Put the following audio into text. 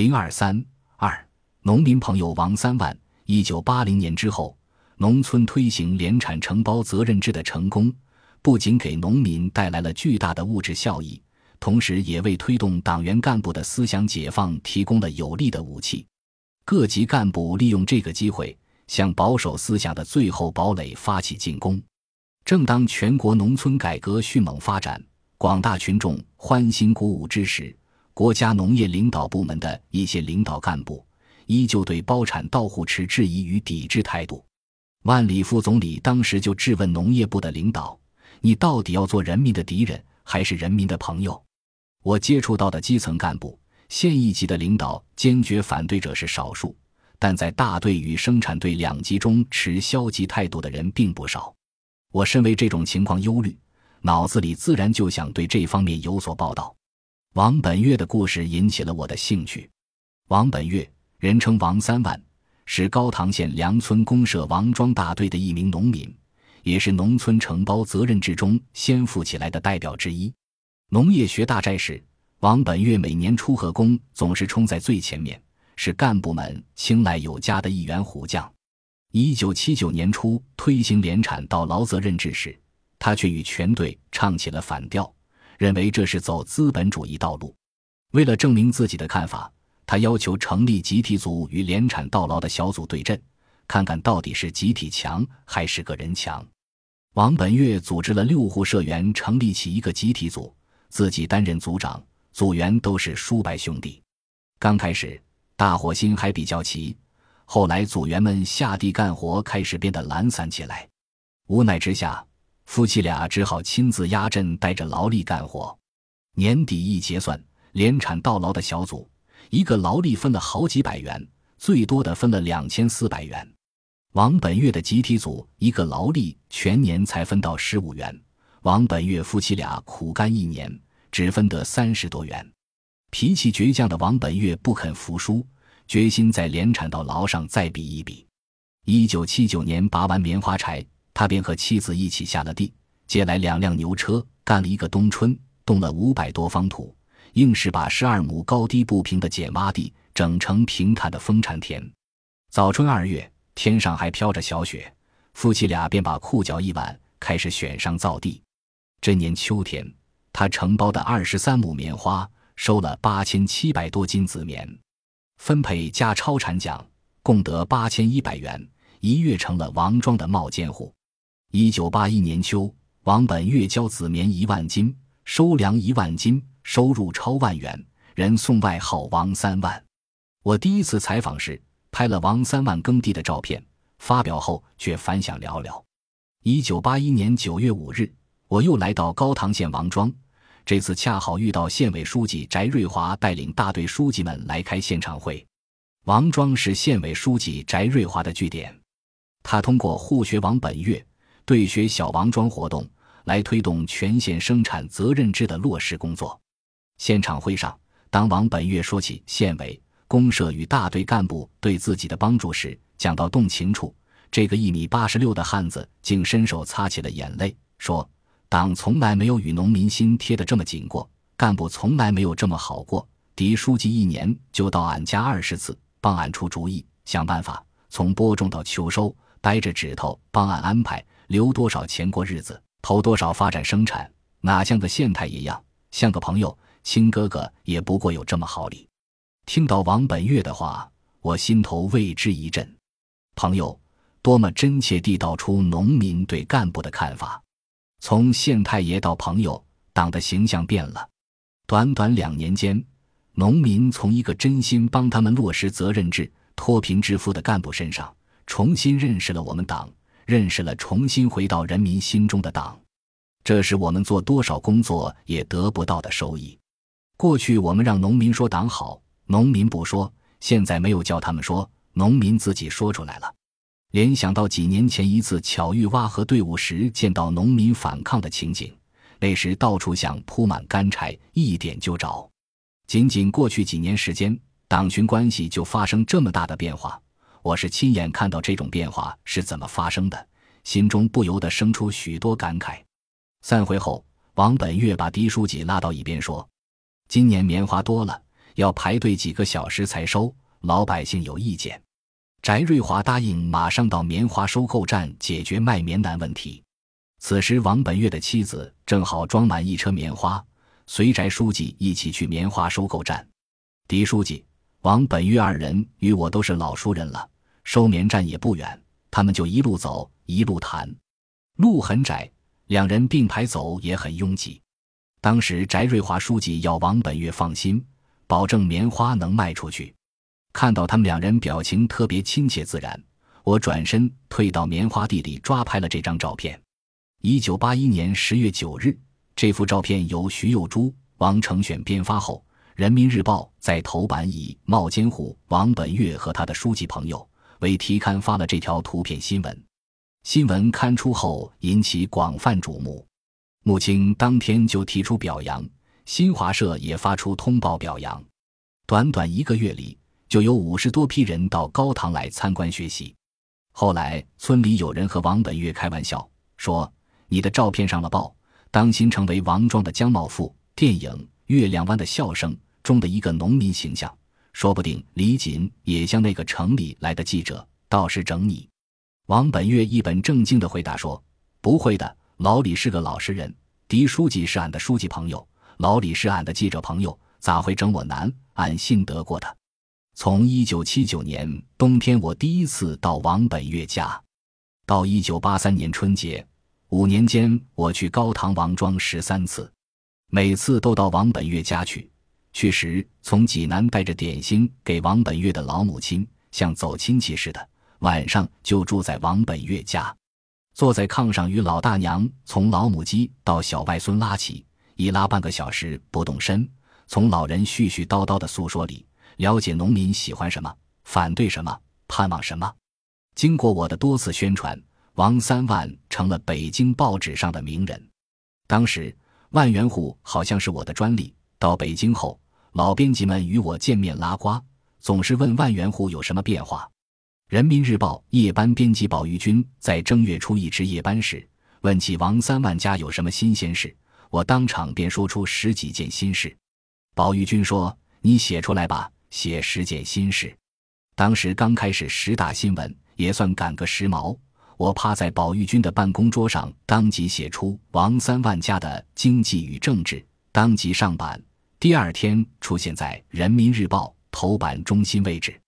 零二三二，农民朋友王三万。一九八零年之后，农村推行联产承包责任制的成功，不仅给农民带来了巨大的物质效益，同时也为推动党员干部的思想解放提供了有力的武器。各级干部利用这个机会，向保守思想的最后堡垒发起进攻。正当全国农村改革迅猛发展，广大群众欢欣鼓舞之时，国家农业领导部门的一些领导干部依旧对包产到户持质疑与抵制态度。万里副总理当时就质问农业部的领导：“你到底要做人民的敌人，还是人民的朋友？”我接触到的基层干部、县一级的领导坚决反对者是少数，但在大队与生产队两级中持消极态度的人并不少。我身为这种情况忧虑，脑子里自然就想对这方面有所报道。王本月的故事引起了我的兴趣。王本月，人称王三万，是高唐县梁村公社王庄大队的一名农民，也是农村承包责任制中先富起来的代表之一。农业学大寨时，王本月每年出河工总是冲在最前面，是干部们青睐有加的一员虎将。一九七九年初推行联产到劳责任制时，他却与全队唱起了反调，认为这是走资本主义道路。为了证明自己的看法，他要求成立集体组与联产到劳的小组对阵，看看到底是集体强还是个人强。王本月组织了六户社员成立起一个集体组，自己担任组长，组员都是叔伯兄弟。刚开始，大伙心还比较齐。后来，组员们下地干活开始变得懒散起来，无奈之下，夫妻俩只好亲自压阵，带着劳力干活。年底一结算，联产到劳的小组，一个劳力分了好几百元，最多的分了两千四百元。王本月的集体组，一个劳力全年才分到十五元，王本月夫妻俩苦干一年，只分得三十多元。脾气倔强的王本月不肯服输。决心在联产到劳上再比一比。一九七九年拔完棉花柴，他便和妻子一起下了地，借来两辆牛车，干了一个冬春，动了五百多方土，硬是把十二亩高低不平的碱洼地整成平坦的丰产田。早春二月，天上还飘着小雪，夫妻俩便把裤脚一挽，开始选上造地。这年秋天，他承包的二十三亩棉花收了八千七百多斤紫棉。分配加超产奖，共得八千一百元，一跃成了王庄的冒尖户。一九八一年秋，王本月交子棉一万斤，收粮一万斤，收入超万元，人送外号王三万。我第一次采访时，拍了王三万耕地的照片，发表后却反响寥寥。一九八一年九月五日，我又来到高唐县王庄。这次恰好遇到县委书记翟瑞华带领大队书记们来开现场会。王庄是县委书记翟瑞华的据点，他通过护学王本月对学小王庄活动来推动全县生产责任制的落实工作。现场会上，当王本月说起县委、公社与大队干部对自己的帮助时，讲到动情处，这个一米八十六的汉子竟伸手擦起了眼泪，说。党从来没有与农民心贴得这么紧过，干部从来没有这么好过。狄书记一年就到俺家二十次，帮俺出主意、想办法，从播种到秋收，掰着指头帮俺安排，留多少钱过日子，投多少发展生产，哪像个县太爷样，像个朋友、亲哥哥，也不过有这么好礼。听到王本月的话，我心头为之一震。朋友，多么真切地道出农民对干部的看法。从县太爷到朋友，党的形象变了。短短两年间，农民从一个真心帮他们落实责任制、脱贫致富的干部身上，重新认识了我们党，认识了重新回到人民心中的党。这是我们做多少工作也得不到的收益。过去我们让农民说党好，农民不说；现在没有叫他们说，农民自己说出来了。联想到几年前一次巧遇挖河队伍时见到农民反抗的情景，那时到处想铺满干柴，一点就着。仅仅过去几年时间，党群关系就发生这么大的变化。我是亲眼看到这种变化是怎么发生的，心中不由得生出许多感慨。散会后，王本月把狄书记拉到一边说：“今年棉花多了，要排队几个小时才收，老百姓有意见。翟瑞华答应马上到棉花收购站解决卖棉难问题。此时，王本月的妻子正好装满一车棉花，随翟书记一起去棉花收购站。狄书记、王本月二人与我都是老熟人了，收棉站也不远，他们就一路走，一路谈。路很窄，两人并排走也很拥挤。当时，翟瑞华书记要王本月放心，保证棉花能卖出去。看到他们两人表情特别亲切自然，我转身退到棉花地里抓拍了这张照片。一九八一年十月九日，这幅照片由徐幼珠、王成选编发后，《人民日报》在头版以“冒尖虎王本月和他的书记朋友”为题刊发了这条图片新闻。新闻刊出后引起广泛瞩目，穆青当天就提出表扬，新华社也发出通报表扬。短短一个月里。就有五十多批人到高唐来参观学习。后来村里有人和王本月开玩笑说：“你的照片上了报，当心成为王庄的江茂富电影《月亮湾的笑声》中的一个农民形象，说不定李锦也像那个城里来的记者，到时整你。”王本月一本正经地回答说：“不会的，老李是个老实人，狄书记是俺的书记朋友，老李是俺的记者朋友，咋会整我难？俺信得过他。”从一九七九年冬天，我第一次到王本月家，到一九八三年春节，五年间我去高唐王庄十三次，每次都到王本月家去。去时从济南带着点心给王本月的老母亲，像走亲戚似的。晚上就住在王本月家，坐在炕上与老大娘从老母鸡到小外孙拉起，一拉半个小时不动身，从老人絮絮叨叨的诉说里。了解农民喜欢什么，反对什么，盼望什么。经过我的多次宣传，王三万成了北京报纸上的名人。当时万元户好像是我的专利。到北京后，老编辑们与我见面拉呱，总是问万元户有什么变化。人民日报夜班编辑宝玉军在正月初一值夜班时，问起王三万家有什么新鲜事，我当场便说出十几件心事。宝玉军说：“你写出来吧。”写十件心事，当时刚开始十大新闻，也算赶个时髦。我趴在宝玉军的办公桌上，当即写出王三万家的经济与政治，当即上版。第二天出现在《人民日报》头版中心位置。